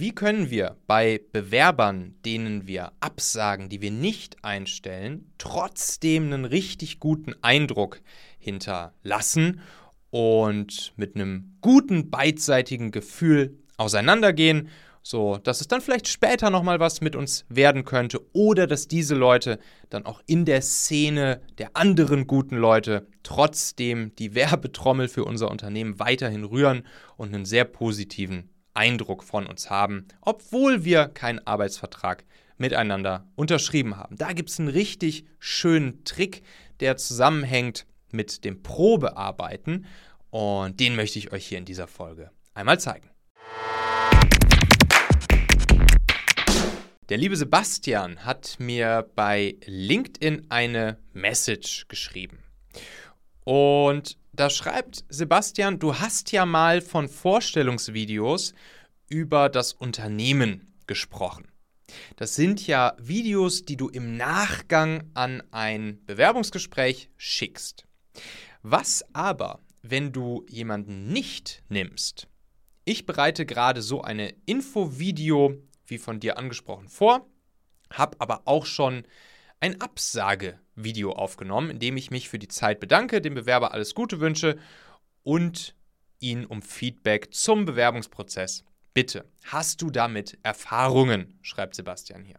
Wie können wir bei Bewerbern, denen wir absagen, die wir nicht einstellen, trotzdem einen richtig guten Eindruck hinterlassen und mit einem guten beidseitigen Gefühl auseinandergehen, so dass es dann vielleicht später noch mal was mit uns werden könnte oder dass diese Leute dann auch in der Szene der anderen guten Leute trotzdem die Werbetrommel für unser Unternehmen weiterhin rühren und einen sehr positiven Eindruck von uns haben, obwohl wir keinen Arbeitsvertrag miteinander unterschrieben haben. Da gibt es einen richtig schönen Trick, der zusammenhängt mit dem Probearbeiten und den möchte ich euch hier in dieser Folge einmal zeigen. Der liebe Sebastian hat mir bei LinkedIn eine Message geschrieben. Und da schreibt Sebastian, du hast ja mal von Vorstellungsvideos über das Unternehmen gesprochen. Das sind ja Videos, die du im Nachgang an ein Bewerbungsgespräch schickst. Was aber, wenn du jemanden nicht nimmst? Ich bereite gerade so eine Infovideo wie von dir angesprochen, vor, habe aber auch schon ein Absagevideo aufgenommen, in dem ich mich für die Zeit bedanke, dem Bewerber alles Gute wünsche und ihn um Feedback zum Bewerbungsprozess bitte. Hast du damit Erfahrungen? schreibt Sebastian hier.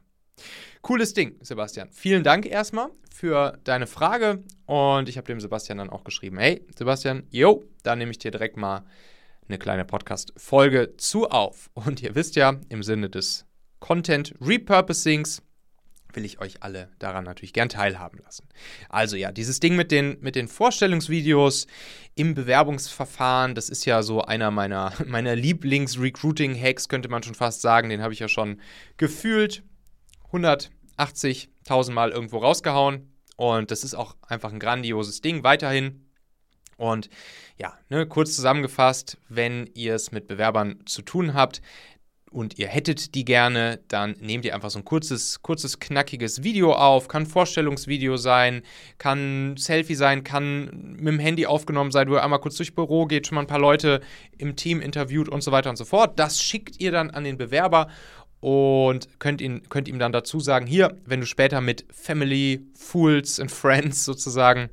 Cooles Ding, Sebastian. Vielen Dank erstmal für deine Frage und ich habe dem Sebastian dann auch geschrieben, hey Sebastian, yo, da nehme ich dir direkt mal eine kleine Podcast-Folge zu auf. Und ihr wisst ja, im Sinne des Content Repurposings will ich euch alle daran natürlich gern teilhaben lassen. Also ja, dieses Ding mit den, mit den Vorstellungsvideos im Bewerbungsverfahren, das ist ja so einer meiner, meiner Lieblings-Recruiting-Hacks, könnte man schon fast sagen. Den habe ich ja schon gefühlt 180.000 Mal irgendwo rausgehauen. Und das ist auch einfach ein grandioses Ding weiterhin. Und ja, ne, kurz zusammengefasst, wenn ihr es mit Bewerbern zu tun habt und ihr hättet die gerne, dann nehmt ihr einfach so ein kurzes, kurzes, knackiges Video auf. Kann Vorstellungsvideo sein, kann Selfie sein, kann mit dem Handy aufgenommen sein, wo ihr einmal kurz durchs Büro geht, schon mal ein paar Leute im Team interviewt und so weiter und so fort. Das schickt ihr dann an den Bewerber und könnt, ihn, könnt ihm dann dazu sagen, hier, wenn du später mit Family, Fools and Friends sozusagen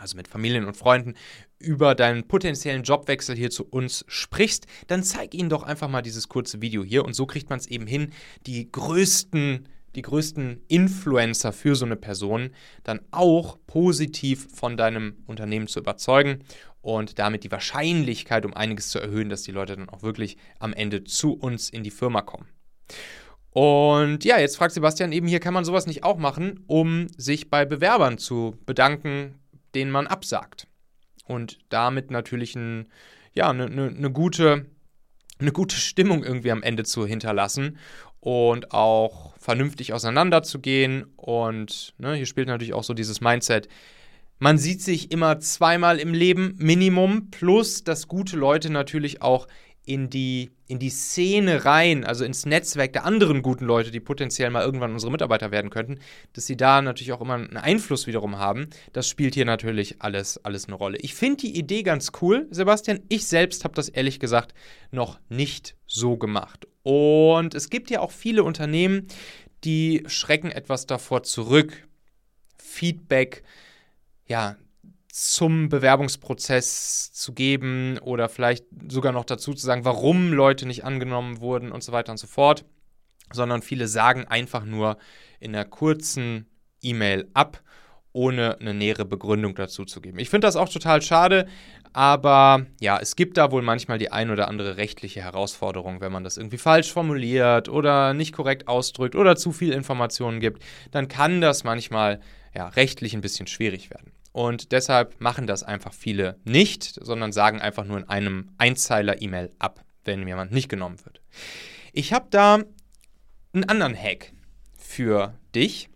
also mit Familien und Freunden, über deinen potenziellen Jobwechsel hier zu uns sprichst, dann zeig ihnen doch einfach mal dieses kurze Video hier und so kriegt man es eben hin, die größten die größten Influencer für so eine Person dann auch positiv von deinem Unternehmen zu überzeugen und damit die Wahrscheinlichkeit um einiges zu erhöhen, dass die Leute dann auch wirklich am Ende zu uns in die Firma kommen. Und ja, jetzt fragt Sebastian eben hier, kann man sowas nicht auch machen, um sich bei Bewerbern zu bedanken, denen man absagt. Und damit natürlich ein, ja, eine, eine, eine, gute, eine gute Stimmung irgendwie am Ende zu hinterlassen und auch vernünftig auseinanderzugehen. Und ne, hier spielt natürlich auch so dieses Mindset. Man sieht sich immer zweimal im Leben, Minimum, plus dass gute Leute natürlich auch in die, in die Szene rein, also ins Netzwerk der anderen guten Leute, die potenziell mal irgendwann unsere Mitarbeiter werden könnten, dass sie da natürlich auch immer einen Einfluss wiederum haben. Das spielt hier natürlich alles, alles eine Rolle. Ich finde die Idee ganz cool, Sebastian. Ich selbst habe das ehrlich gesagt noch nicht so gemacht. Und es gibt ja auch viele Unternehmen, die schrecken etwas davor zurück, Feedback ja, zum Bewerbungsprozess zu geben oder vielleicht sogar noch dazu zu sagen, warum Leute nicht angenommen wurden und so weiter und so fort, sondern viele sagen einfach nur in einer kurzen E-Mail ab, ohne eine nähere Begründung dazu zu geben. Ich finde das auch total schade, aber ja, es gibt da wohl manchmal die ein oder andere rechtliche Herausforderung, wenn man das irgendwie falsch formuliert oder nicht korrekt ausdrückt oder zu viel Informationen gibt, dann kann das manchmal ja, rechtlich ein bisschen schwierig werden. Und deshalb machen das einfach viele nicht, sondern sagen einfach nur in einem Einzeiler-E-Mail ab, wenn jemand nicht genommen wird. Ich habe da einen anderen Hack für dich,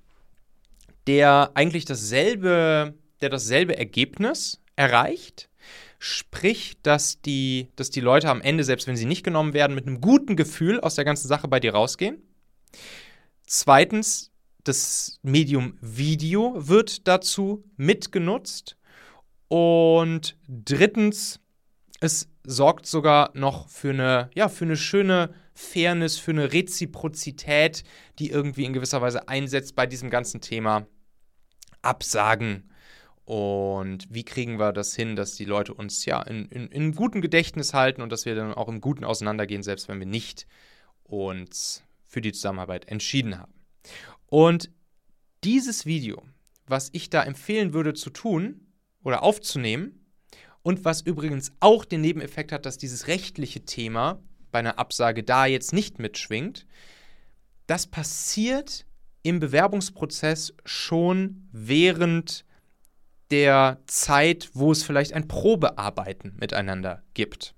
der eigentlich dasselbe, der dasselbe Ergebnis erreicht. Sprich, dass die, dass die Leute am Ende, selbst wenn sie nicht genommen werden, mit einem guten Gefühl aus der ganzen Sache bei dir rausgehen. Zweitens, das Medium Video wird dazu mitgenutzt. Und drittens, es sorgt sogar noch für eine, ja, für eine schöne Fairness, für eine Reziprozität, die irgendwie in gewisser Weise einsetzt bei diesem ganzen Thema Absagen. Und wie kriegen wir das hin, dass die Leute uns ja in, in, in gutem Gedächtnis halten und dass wir dann auch im Guten auseinandergehen, selbst wenn wir nicht uns für die Zusammenarbeit entschieden haben. Und dieses Video, was ich da empfehlen würde zu tun oder aufzunehmen, und was übrigens auch den Nebeneffekt hat, dass dieses rechtliche Thema bei einer Absage da jetzt nicht mitschwingt, das passiert im Bewerbungsprozess schon während der Zeit, wo es vielleicht ein Probearbeiten miteinander gibt.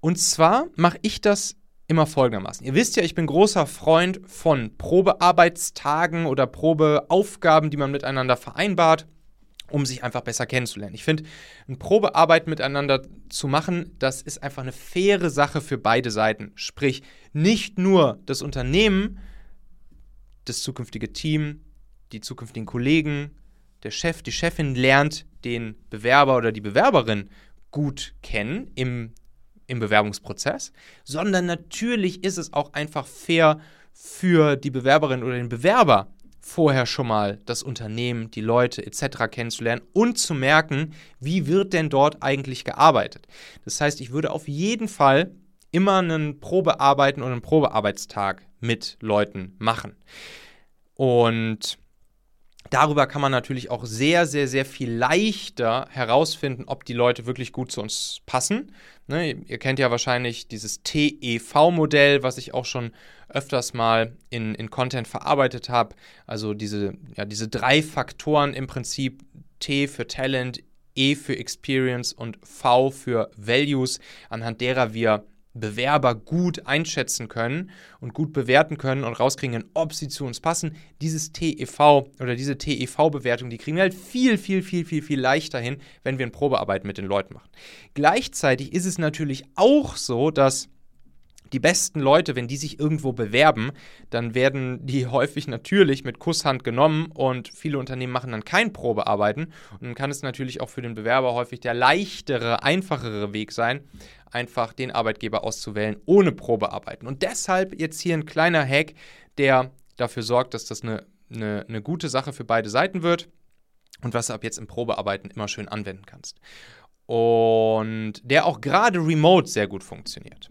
Und zwar mache ich das immer folgendermaßen. Ihr wisst ja, ich bin großer Freund von Probearbeitstagen oder Probeaufgaben, die man miteinander vereinbart um sich einfach besser kennenzulernen. Ich finde, eine Probearbeit miteinander zu machen, das ist einfach eine faire Sache für beide Seiten. Sprich, nicht nur das Unternehmen, das zukünftige Team, die zukünftigen Kollegen, der Chef, die Chefin lernt den Bewerber oder die Bewerberin gut kennen im, im Bewerbungsprozess, sondern natürlich ist es auch einfach fair für die Bewerberin oder den Bewerber, vorher schon mal das Unternehmen, die Leute etc. kennenzulernen und zu merken, wie wird denn dort eigentlich gearbeitet. Das heißt, ich würde auf jeden Fall immer einen Probearbeiten und einen Probearbeitstag mit Leuten machen. Und Darüber kann man natürlich auch sehr, sehr, sehr viel leichter herausfinden, ob die Leute wirklich gut zu uns passen. Ne, ihr kennt ja wahrscheinlich dieses TEV-Modell, was ich auch schon öfters mal in, in Content verarbeitet habe. Also diese, ja, diese drei Faktoren im Prinzip T für Talent, E für Experience und V für Values, anhand derer wir Bewerber gut einschätzen können und gut bewerten können und rauskriegen, ob sie zu uns passen. Dieses TEV oder diese TEV-Bewertung, die kriegen wir halt viel, viel, viel, viel, viel leichter hin, wenn wir eine Probearbeit mit den Leuten machen. Gleichzeitig ist es natürlich auch so, dass die besten Leute, wenn die sich irgendwo bewerben, dann werden die häufig natürlich mit Kusshand genommen und viele Unternehmen machen dann kein Probearbeiten. Und dann kann es natürlich auch für den Bewerber häufig der leichtere, einfachere Weg sein, einfach den Arbeitgeber auszuwählen ohne Probearbeiten. Und deshalb jetzt hier ein kleiner Hack, der dafür sorgt, dass das eine, eine, eine gute Sache für beide Seiten wird und was du ab jetzt im Probearbeiten immer schön anwenden kannst. Und der auch gerade remote sehr gut funktioniert.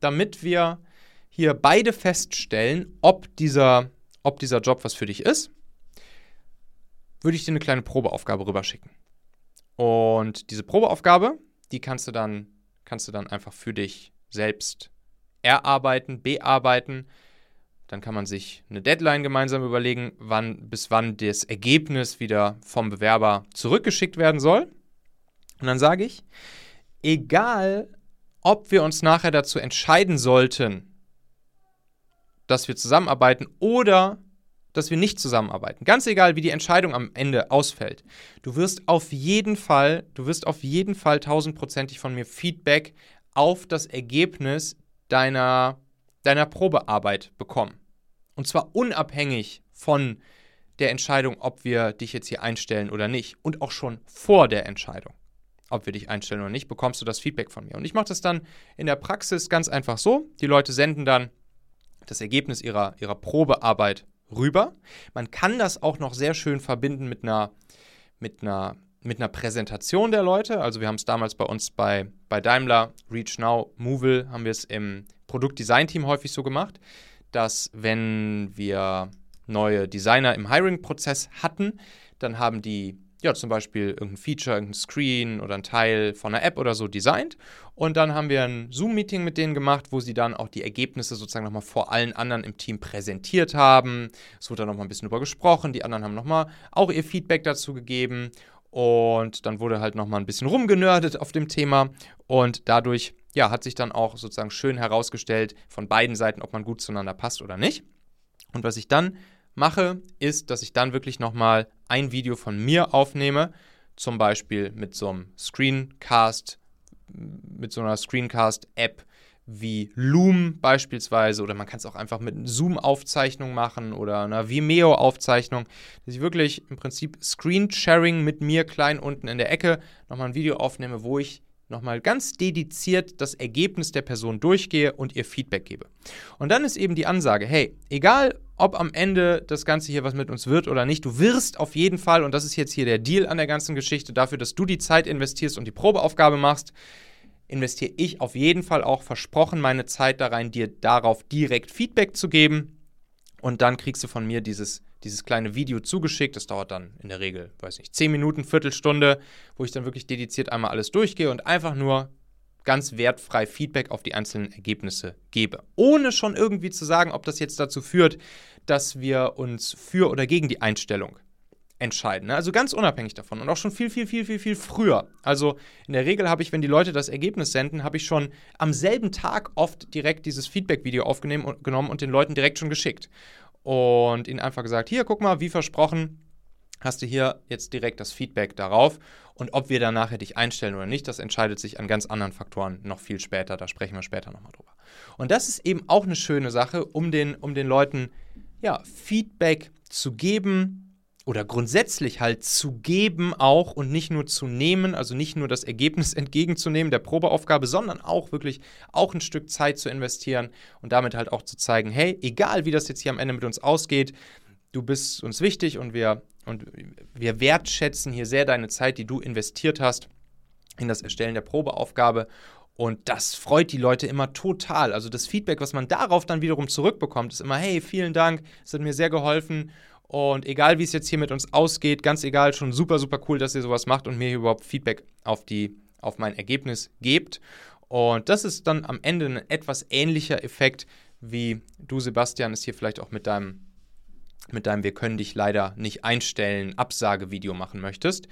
damit wir hier beide feststellen, ob dieser, ob dieser Job was für dich ist, würde ich dir eine kleine Probeaufgabe rüberschicken. Und diese Probeaufgabe, die kannst du dann, kannst du dann einfach für dich selbst erarbeiten, bearbeiten. Dann kann man sich eine Deadline gemeinsam überlegen, wann, bis wann das Ergebnis wieder vom Bewerber zurückgeschickt werden soll. Und dann sage ich, egal ob wir uns nachher dazu entscheiden sollten, dass wir zusammenarbeiten oder dass wir nicht zusammenarbeiten. Ganz egal, wie die Entscheidung am Ende ausfällt. Du wirst auf jeden Fall, du wirst auf jeden Fall tausendprozentig von mir Feedback auf das Ergebnis deiner, deiner Probearbeit bekommen. Und zwar unabhängig von der Entscheidung, ob wir dich jetzt hier einstellen oder nicht. Und auch schon vor der Entscheidung ob wir dich einstellen oder nicht, bekommst du das Feedback von mir. Und ich mache das dann in der Praxis ganz einfach so. Die Leute senden dann das Ergebnis ihrer, ihrer Probearbeit rüber. Man kann das auch noch sehr schön verbinden mit einer, mit einer mit einer Präsentation der Leute. Also wir haben es damals bei uns bei, bei Daimler, Reach Now, Movil, haben wir es im Produktdesign-Team häufig so gemacht, dass wenn wir neue Designer im Hiring-Prozess hatten, dann haben die ja, zum Beispiel irgendein Feature, irgendein Screen oder ein Teil von einer App oder so designt. Und dann haben wir ein Zoom-Meeting mit denen gemacht, wo sie dann auch die Ergebnisse sozusagen nochmal vor allen anderen im Team präsentiert haben. Es wurde dann nochmal ein bisschen drüber gesprochen. Die anderen haben nochmal auch ihr Feedback dazu gegeben. Und dann wurde halt nochmal ein bisschen rumgenördet auf dem Thema. Und dadurch, ja, hat sich dann auch sozusagen schön herausgestellt von beiden Seiten, ob man gut zueinander passt oder nicht. Und was ich dann mache, ist, dass ich dann wirklich nochmal ein Video von mir aufnehme, zum Beispiel mit so einem Screencast, mit so einer Screencast-App wie Loom beispielsweise oder man kann es auch einfach mit Zoom-Aufzeichnung machen oder einer Vimeo-Aufzeichnung, dass ich wirklich im Prinzip Screen-Sharing mit mir klein unten in der Ecke nochmal ein Video aufnehme, wo ich nochmal ganz dediziert das Ergebnis der Person durchgehe und ihr Feedback gebe. Und dann ist eben die Ansage, hey, egal ob am Ende das Ganze hier was mit uns wird oder nicht, du wirst auf jeden Fall, und das ist jetzt hier der Deal an der ganzen Geschichte, dafür, dass du die Zeit investierst und die Probeaufgabe machst, investiere ich auf jeden Fall auch versprochen meine Zeit da rein, dir darauf direkt Feedback zu geben. Und dann kriegst du von mir dieses dieses kleine Video zugeschickt. Das dauert dann in der Regel, weiß nicht, 10 Minuten, Viertelstunde, wo ich dann wirklich dediziert einmal alles durchgehe und einfach nur ganz wertfrei Feedback auf die einzelnen Ergebnisse gebe. Ohne schon irgendwie zu sagen, ob das jetzt dazu führt, dass wir uns für oder gegen die Einstellung entscheiden. Ne? Also ganz unabhängig davon und auch schon viel, viel, viel, viel, viel früher. Also in der Regel habe ich, wenn die Leute das Ergebnis senden, habe ich schon am selben Tag oft direkt dieses Feedback-Video aufgenommen und den Leuten direkt schon geschickt und ihnen einfach gesagt, hier, guck mal, wie versprochen, hast du hier jetzt direkt das Feedback darauf. Und ob wir dann nachher dich einstellen oder nicht, das entscheidet sich an ganz anderen Faktoren noch viel später. Da sprechen wir später nochmal drüber. Und das ist eben auch eine schöne Sache, um den, um den Leuten ja, Feedback zu geben, oder grundsätzlich halt zu geben auch und nicht nur zu nehmen, also nicht nur das Ergebnis entgegenzunehmen der Probeaufgabe, sondern auch wirklich auch ein Stück Zeit zu investieren und damit halt auch zu zeigen, hey, egal wie das jetzt hier am Ende mit uns ausgeht, du bist uns wichtig und wir, und wir wertschätzen hier sehr deine Zeit, die du investiert hast in das Erstellen der Probeaufgabe und das freut die Leute immer total. Also das Feedback, was man darauf dann wiederum zurückbekommt, ist immer, hey, vielen Dank, es hat mir sehr geholfen und egal, wie es jetzt hier mit uns ausgeht, ganz egal, schon super, super cool, dass ihr sowas macht und mir hier überhaupt Feedback auf, die, auf mein Ergebnis gebt. Und das ist dann am Ende ein etwas ähnlicher Effekt, wie du, Sebastian, es hier vielleicht auch mit deinem, mit deinem Wir können dich leider nicht einstellen Absagevideo machen möchtest.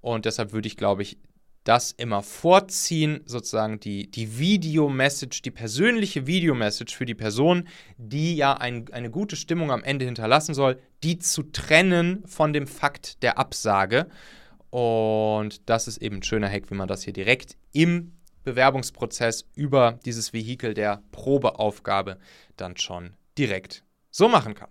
Und deshalb würde ich, glaube ich, das immer vorziehen, sozusagen die, die Video-Message, die persönliche Video-Message für die Person, die ja ein, eine gute Stimmung am Ende hinterlassen soll, die zu trennen von dem Fakt der Absage. Und das ist eben ein schöner Hack, wie man das hier direkt im Bewerbungsprozess über dieses Vehikel der Probeaufgabe dann schon direkt so machen kann.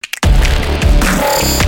Thank you.